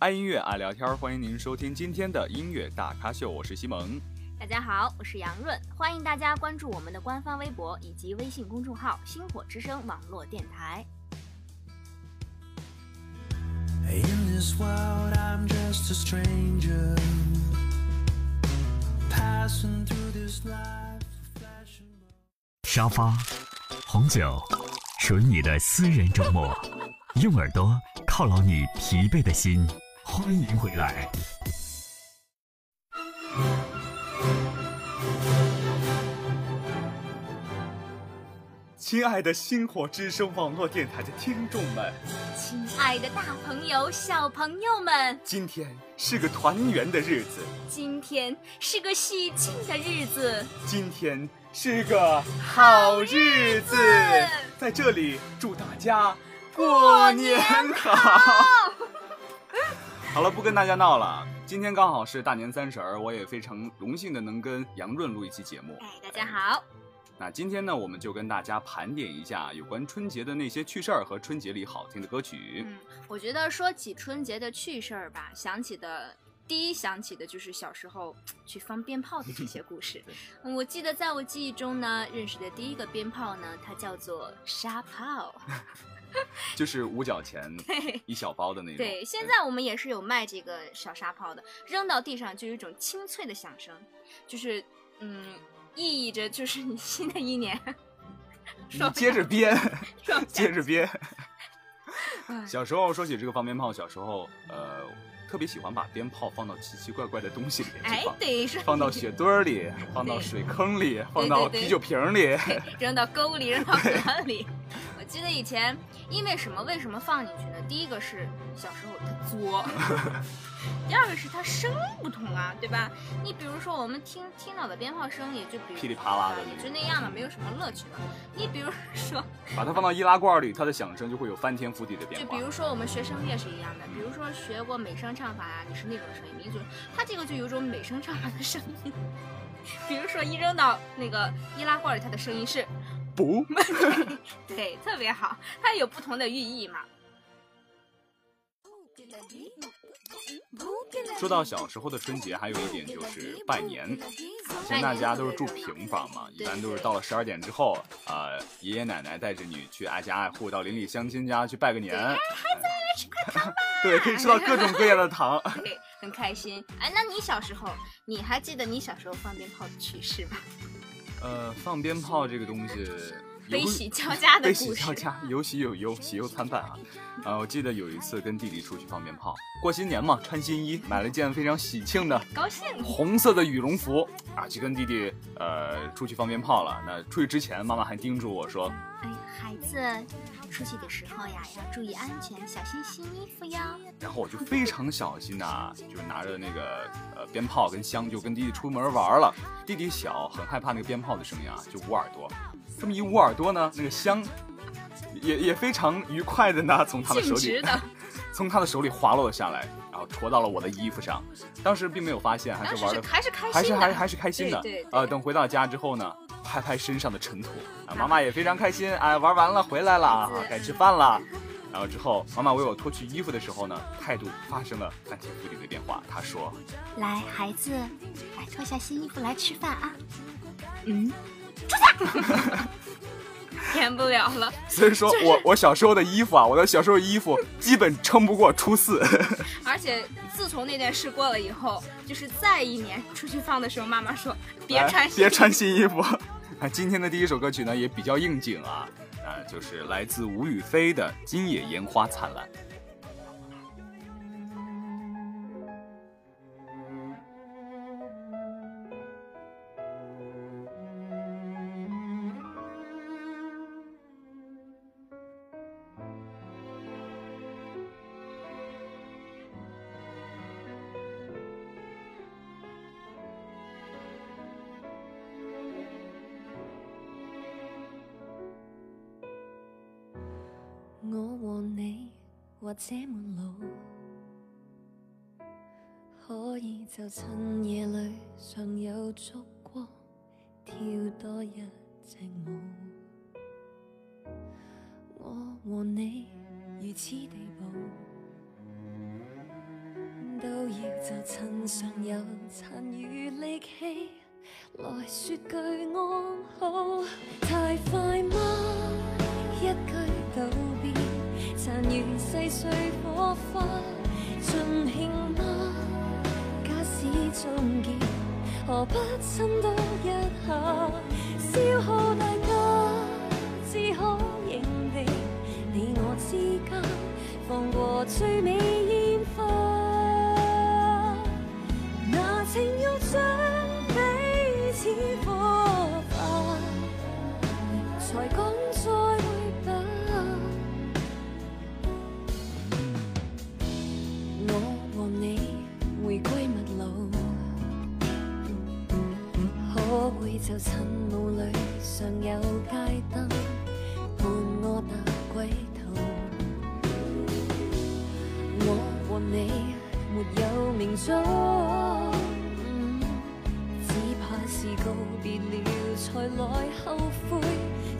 爱音乐爱聊天，欢迎您收听今天的音乐大咖秀，我是西蒙。大家好，我是杨润，欢迎大家关注我们的官方微博以及微信公众号“星火之声”网络电台。In this world, I'm just a stranger, passing through this life. 沙发，红酒，属于你的私人周末，用耳朵犒劳你疲惫的心。欢迎回来，亲爱的星火之声网络电台的听众们，亲爱的大朋友、小朋友们，今天是个团圆的日子，今天是个喜庆的日子，今天是个好日子，在这里祝大家过年好。好了，不跟大家闹了。今天刚好是大年三十儿，我也非常荣幸的能跟杨润录一期节目。哎，大家好。那今天呢，我们就跟大家盘点一下有关春节的那些趣事儿和春节里好听的歌曲。嗯，我觉得说起春节的趣事儿吧，想起的第一想起的就是小时候去放鞭炮的这些故事。嗯，我记得在我记忆中呢，认识的第一个鞭炮呢，它叫做沙炮。就是五角钱 一小包的那种。对，现在我们也是有卖这个小沙炮的，扔到地上就有一种清脆的响声，就是嗯，意义着就是你新的一年。你接着编，接着编。小时候说起这个放鞭炮，小时候呃特别喜欢把鞭炮放到奇奇怪怪的东西里面去放，对，放到雪堆里，放到水坑里，放到啤酒瓶里，扔到沟里，扔到河里。记得以前因为什么？为什么放进去呢？第一个是小时候它作，第二个是它声音不同啊，对吧？你比如说我们听听到的鞭炮声，也就比噼里啪啦的，也就那样了，没有什么乐趣了。你比如说把它放到易拉罐里，它的响声就会有翻天覆地的变化。就比如说我们学声乐是一样的，比如说学过美声唱法啊，你是那种声音，民族，它这个就有种美声唱法的声音。比如说一扔到那个易拉罐里，它的声音是。不，对，特别好，它有不同的寓意嘛。说到小时候的春节，还有一点就是拜年。以前大家都是住平房嘛，一般都是到了十二点之后，呃，爷爷奶奶带着你去挨家挨户，到邻里乡亲家去拜个年。孩子来吃块糖吧。对，可以吃到各种各样的糖。对，很开心。哎，那你小时候，你还记得你小时候放鞭炮的趣事吗？呃，放鞭炮这个东西，悲喜交加的悲喜交加，有喜有忧，喜忧参半啊。啊，我记得有一次跟弟弟出去放鞭炮，过新年嘛，穿新衣，买了一件非常喜庆的高兴红色的羽绒服啊，去跟弟弟呃出去放鞭炮了。那出去之前，妈妈还叮嘱我说：“哎，孩子，出去的时候呀，要注意安全，小心新衣服哟。”然后我就非常小心呐，就拿着那个呃鞭炮跟香，就跟弟弟出门玩了。弟弟小，很害怕那个鞭炮的声音啊，就捂耳朵。这么一捂耳朵呢，那个香。也也非常愉快的呢，从他的手里，从他的手里滑落了下来，然后戳到了我的衣服上。当时并没有发现，还是玩的，还是开心，还是还还是开心的。对，呃，等回到家之后呢，拍拍身上的尘土，啊，妈妈也非常开心，哎，玩完了回来了啊，该吃饭了。然后之后，妈妈为我脱去衣服的时候呢，态度发生了翻天覆地的变化。她说：“来，孩子，来脱下新衣服来吃饭啊。”嗯，出去。填不了了，所以说我我小时候的衣服啊，我的小时候衣服基本撑不过初四。而且自从那件事过了以后，就是再一年出去放的时候，妈妈说别穿别穿新衣服。啊，今天的第一首歌曲呢也比较应景啊，啊，就是来自吴雨霏的《今夜烟花灿烂》。我和你或者没老，可以就趁夜里尚有烛光，跳多一支舞。我和你如此地步，都要就趁尚有残余力气，来说句安好。太快吗？碎火花，尽兴吗？假使终结，何不亲多一下？消耗大家，只可认定，你我之间放过最美可會就趁霧裏尚有街燈伴我踏歸途？我和你沒有明早，只怕是告別了才來後悔，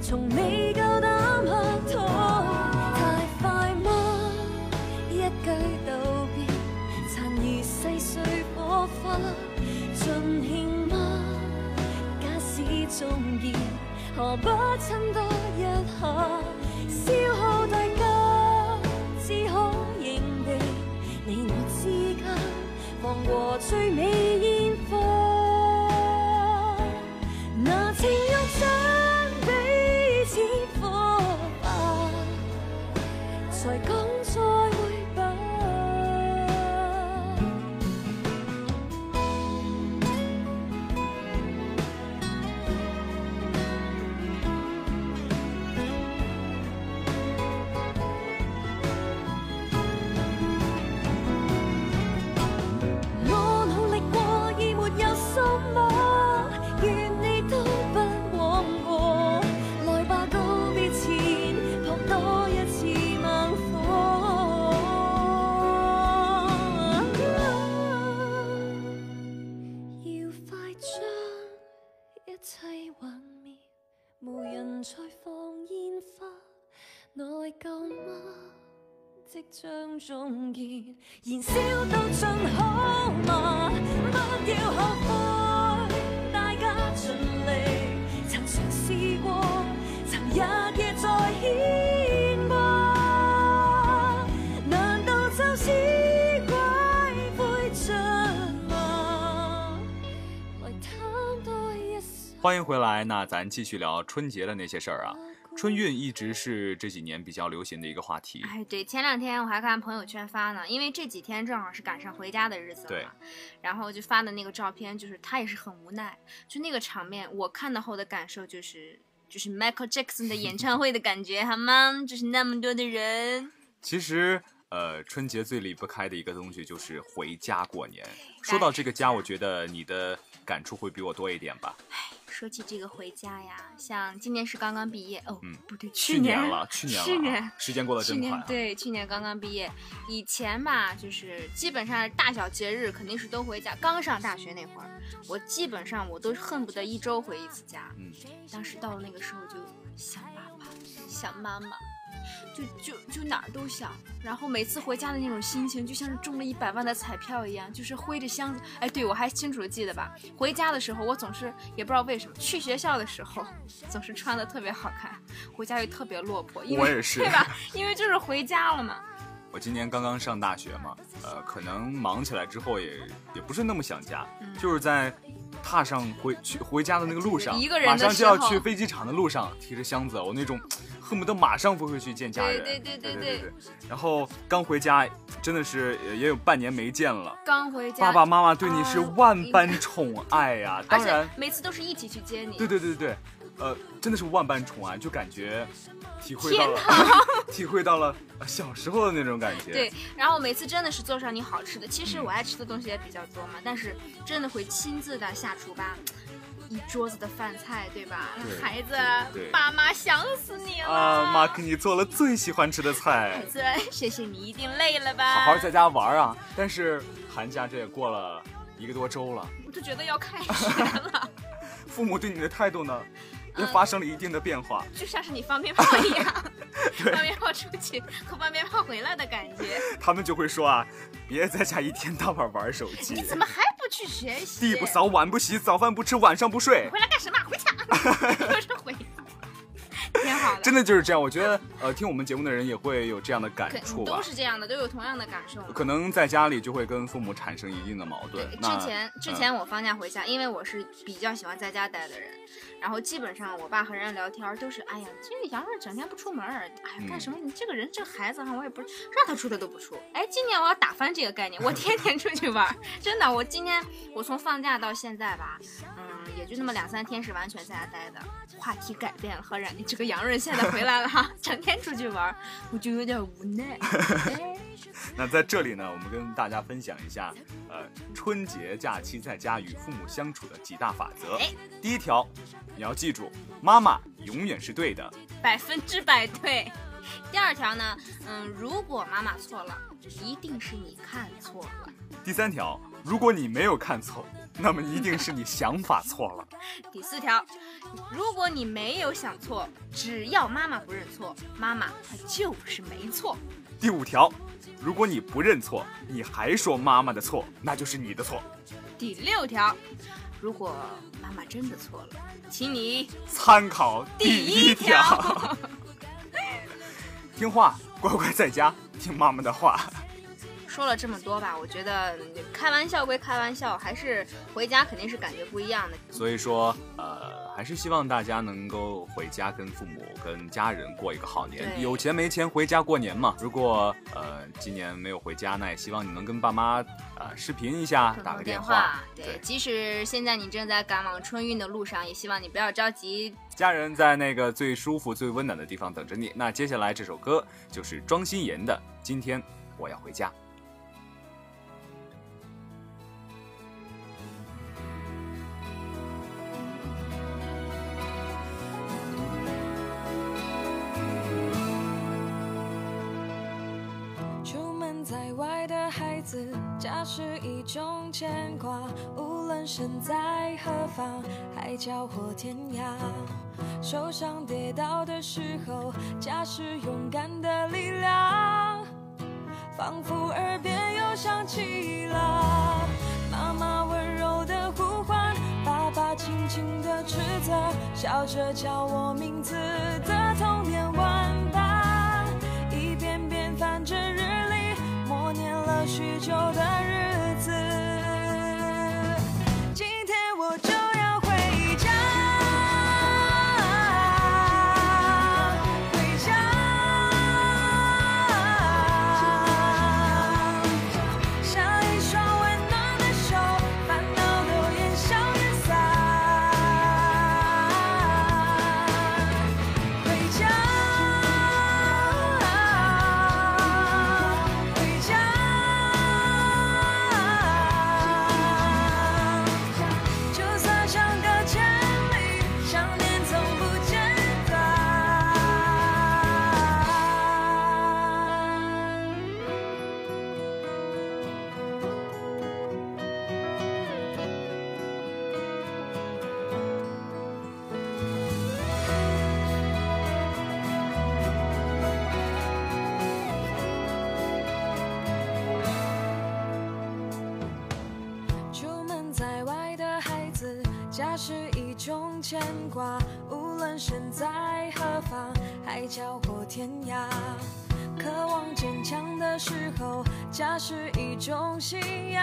從未夠膽客套。太快嗎？一句道別，殘餘細碎火花，盡興？使終結，何不亲多一下？消耗大家，只可认定，你我之间放过最美即將終結，燃燒到盡好嗎？不要後悔，大家盡力，曾嘗試過，曾日夜在牽掛，難道就是怪悔着嗎？來貪多一欢迎回來，那咱繼續聊春節的那些事兒啊。春运一直是这几年比较流行的一个话题。哎，对，前两天我还看朋友圈发呢，因为这几天正好是赶上回家的日子了对嘛，然后就发的那个照片，就是他也是很无奈，就那个场面，我看到后的感受就是，就是 Michael Jackson 的演唱会的感觉，好吗？就是那么多的人，其实，呃，春节最离不开的一个东西就是回家过年。说到这个家，我觉得你的感触会比我多一点吧。说起这个回家呀，像今年是刚刚毕业哦，嗯不对，去年了，去年了啊，去年时间过得去真快对，去年刚刚毕业。以前吧，就是基本上大小节日肯定是都回家。刚上大学那会儿，我基本上我都恨不得一周回一次家。嗯，当时到了那个时候就想爸爸，想妈妈，就就就哪儿都想。然后每次回家的那种心情，就像是中了一百万的彩票一样，就是挥着箱子。哎，对我还清楚的记得吧？回家的时候，我总是也不知道为什么，去学校的时候总是穿的特别好看，回家又特别落魄，因为我也是对吧？因为就是回家了嘛。我今年刚刚上大学嘛，呃，可能忙起来之后也也不是那么想家，嗯就是在踏上回去回家的那个路上，一个人马上就要去飞机场的路上，提着箱子，我那种恨不得马上飞回去见家人。对对对对对对然后刚回家，真的是也也有半年没见了。刚回家，爸爸妈妈对你是万般宠爱呀、而且當然，每次都是一起去接你。对对对对，呃，真的是万般宠爱，就感覺體會到了 体会到了呃小时候的那种感觉。对，然后每次真的是做上你好吃的，其实我爱吃的东西也比较多嘛，但是真的会亲自的下厨吧，一桌子的饭菜，对吧？对孩子对，爸妈想死你了。啊，妈给你做了最喜欢吃的菜孩，子，谢谢你，一定累了吧？好好在家玩啊。但是寒假这也过了一个多周了，我就觉得要开学了，父母对你的态度呢，也嗯发生了一定的变化。就像是你放鞭炮一样，放鞭炮出去和放鞭炮回来的感觉。他们就会说啊，别在家一天到晚玩手机你，怎么还不去学习？地不扫，碗不洗，早饭不吃，晚上不睡。回来干什么？回家，就是回。挺好的，真的就是这样，我觉得，呃，听我们节目的人也会有这样的感触吧都。是这样的，都有同样的感受。可能在家里就会跟父母产生一定的矛盾对，。之前之嗯前我放假回家，因为我是比较喜欢在家待的人，然后基本上我爸和人家聊天都是，哎呀，这个杨润整天不出门儿，哎呀，干什么？你这个人这孩子哈，我也不是让他出他都不出。哎，今年我要打翻这个概念，我天天出去玩儿，真的，我今天我从放假到现在吧，嗯，也就那么两三天是完全在家待的，话题改变了，和然这个杨润现在回来了哈，整天出去玩，我就有点无奈。哎 那在这里呢，我们跟大家分享一下，呃，春节假期在家与父母相处的几大法则哎。第一条，你要记住，妈妈永远是对的。百分之百对。第二条呢，嗯，如果妈妈错了，一定是你看错了。第三条，如果你没有看错，那么一定是你想法错了。第四条，如果你没有想错，只要妈妈不认错，妈妈她就是没错。第五条，如果你不认错，你还说妈妈的错，那就是你的错。第六条，如果妈妈真的错了，请你参考第一条，听话，乖乖在家听妈妈的话。说了这么多吧，我觉得嗯开玩笑归开玩笑，还是回家肯定是感觉不一样的。所以说，呃，还是希望大家能够回家跟父母、跟家人过一个好年。有钱没钱回家过年嘛。如果呃今年没有回家，那也希望你能跟爸妈呃视频一下，打个通电话。对，即使现在你正在赶往春运的路上，也希望你不要着急，家人在那个最舒服、最温暖的地方等着你。那接下来这首歌就是庄心妍的《今天我要回家》。在外的孩子，家是一种牵挂，无论身在何方，海角或天涯。受伤跌倒的时候，家是勇敢的力量，仿佛耳边又响起了妈妈温柔的呼唤，爸爸轻轻的斥责，笑着叫我名字的童年玩伴，一遍遍翻着，许久的日家是一种牵挂，无论身在何方，海角或天涯。渴望坚强的时候，家是一种信仰，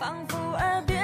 仿佛耳边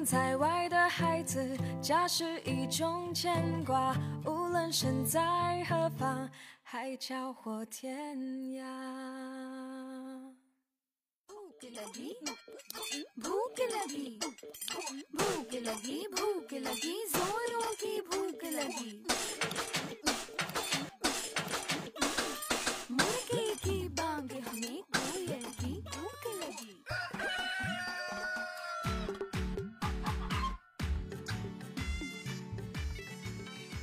远在外的孩子，家是一种牵挂，无论身在何方，海角或天涯。Boogie lagi, boogie lagi, boogie lagi, boogie lagi, जोरों की भूख लगी।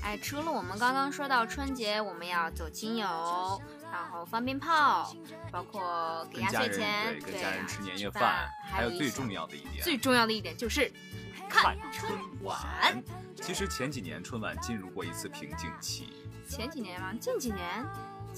哎，除了我们刚刚说到春节我们要走亲友，然后放鞭炮，包括给压岁钱，对，跟家人啊吃年夜饭饭，，还有最重要的一点，最重要的一点就是看春晚。其实前几年春晚进入过一次瓶颈期，前几年吗？近几年，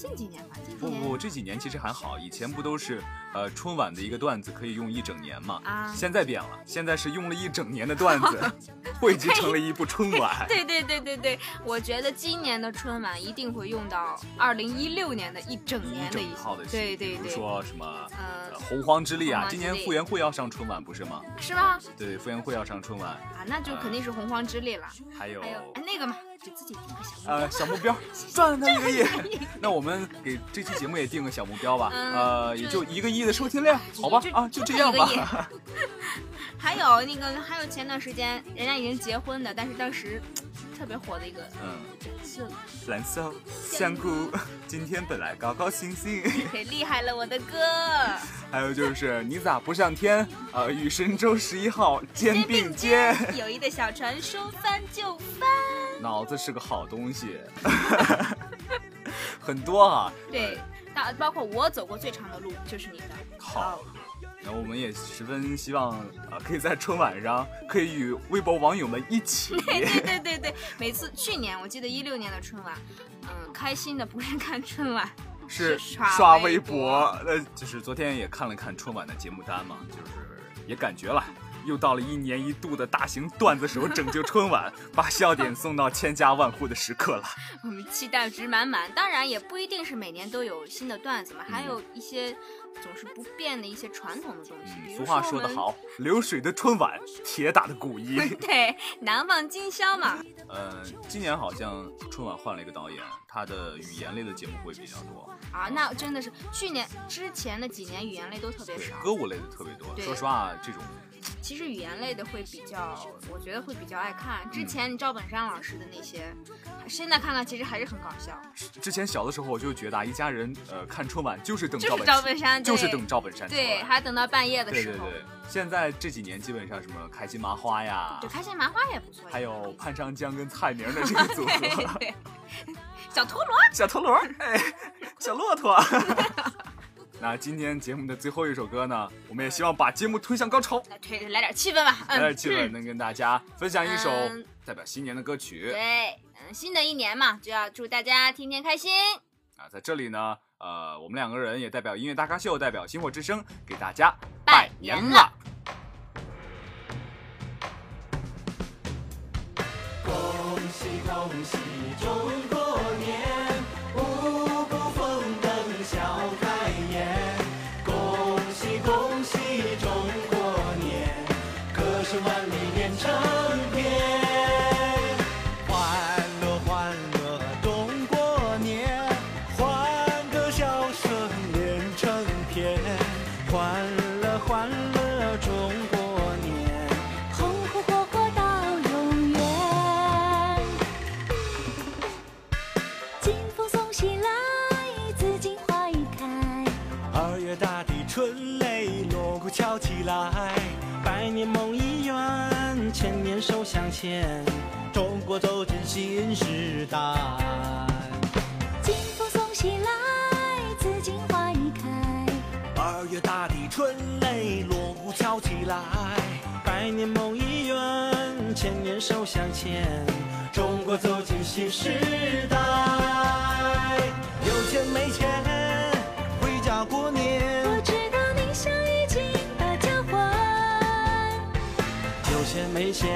近几年吧，近几年不不，这几年其实还好，以前不都是呃春晚的一个段子可以用一整年嘛？啊现在变了，现在是用了一整年的段子，汇集成了一部春晚。对对对对对，我觉得今年的春晚一定会用到二零一六年的一整年的一整套的戏，比如对比如，说什么洪荒之力啊，今年傅园慧要上春晚不是吗？是吗？对，傅园慧要上春晚，啊，那就肯定是洪荒之力了。还有还有哎那个嘛，给自己定个小目标呃小目标，赚他一个亿。那我们给这期节目也定个小目标吧，嗯呃，也就一个亿的收听量，好吧啊，就这样吧。还有那个，还有前段时间人家已经结婚的，但是当时特别火的一个嗯，是蓝色香菇，今天本来高高兴兴。可厉害了，我的哥！还有就是你咋不上天？呃，与神舟十一号肩并肩。友谊的小船说翻就翻。脑子是个好东西，很多啊。对，大包括我走过最长的路就是你的。好，那我们也十分希望啊、可以在春晚上可以与微博网友们一起。对对对对，每次去年我记得一六年的春晚，嗯，开心的不是看春晚，是刷刷微博，呃，就是昨天也看了看春晚的节目单嘛，就是也感觉了。又到了一年一度的大型段子手拯救春晚，把笑点送到千家万户的时刻了。我们期待值满满。当然也不一定是每年都有新的段子嘛，还有一些总是不变的一些传统的东西。嗯，俗话，说得好，流水的春晚，铁打的古衣。对，难忘今宵嘛。呃，今年好像春晚换了一个导演，他的语言类的节目会比较多，啊，那真的是去年之前的几年语言类都特别对少。歌舞类的特别多。说实话，这种其实语言类的会比较，我觉得会比较爱看。嗯之前赵本山老师的那些，现在看看其实还是很搞笑。之前小的时候我就觉得啊，一家人呃看春晚就是等就是赵本山，就是等赵本山对，来。还等到半夜的时候。对对对，现在这几年基本上什么开心麻花呀对，开心麻花也不错。还有潘长江跟蔡明的这个组 对合，对，小陀螺。小陀螺，哎，小骆驼。那今天节目的最后一首歌呢，我们也希望把节目推向高潮，来推来点气氛吧，嗯，来点气氛，能跟大家分享一首嗯代表新年的歌曲。对，嗯，新的一年嘛，就要祝大家天天开心。啊，在这里呢，呃，我们两个人也代表音乐大咖秀，代表星火之声，给大家拜年年了。恭喜恭喜中国钱，中国走进新时代。金风送喜来，紫荆花已开。二月大地春雷锣鼓敲起来，百年梦已圆，千年手相牵，中国走进新时代。有钱没钱回家过年。我知道你想已经把家还，有钱没钱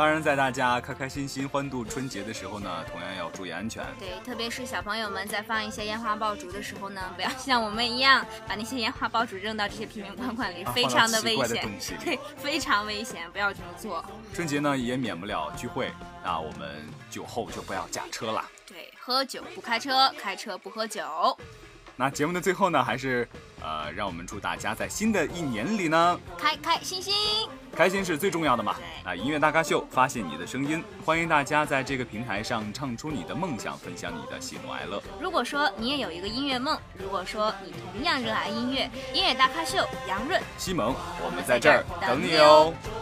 当然，在大家开开心心欢度春节的时候呢，同样要注意安全。对，特别是小朋友们在放一些烟花爆竹的时候呢，不要像我们一样把那些烟花爆竹扔到这些瓶瓶罐罐里，啊非常的危险。对，非常危险，不要这么做。春节呢也免不了聚会，那我们酒后就不要驾车了。对，喝酒不开车，开车不喝酒。那节目的最后呢，还是呃，让我们祝大家在新的一年里呢，开开心心。开心是最重要的嘛。对啊，音乐大咖秀，发现你的声音，欢迎大家在这个平台上唱出你的梦想，分享你的喜怒哀乐。如果说你也有一个音乐梦，如果说你同样热爱音乐，音乐大咖秀杨润西蒙，我们在这儿等你哦。中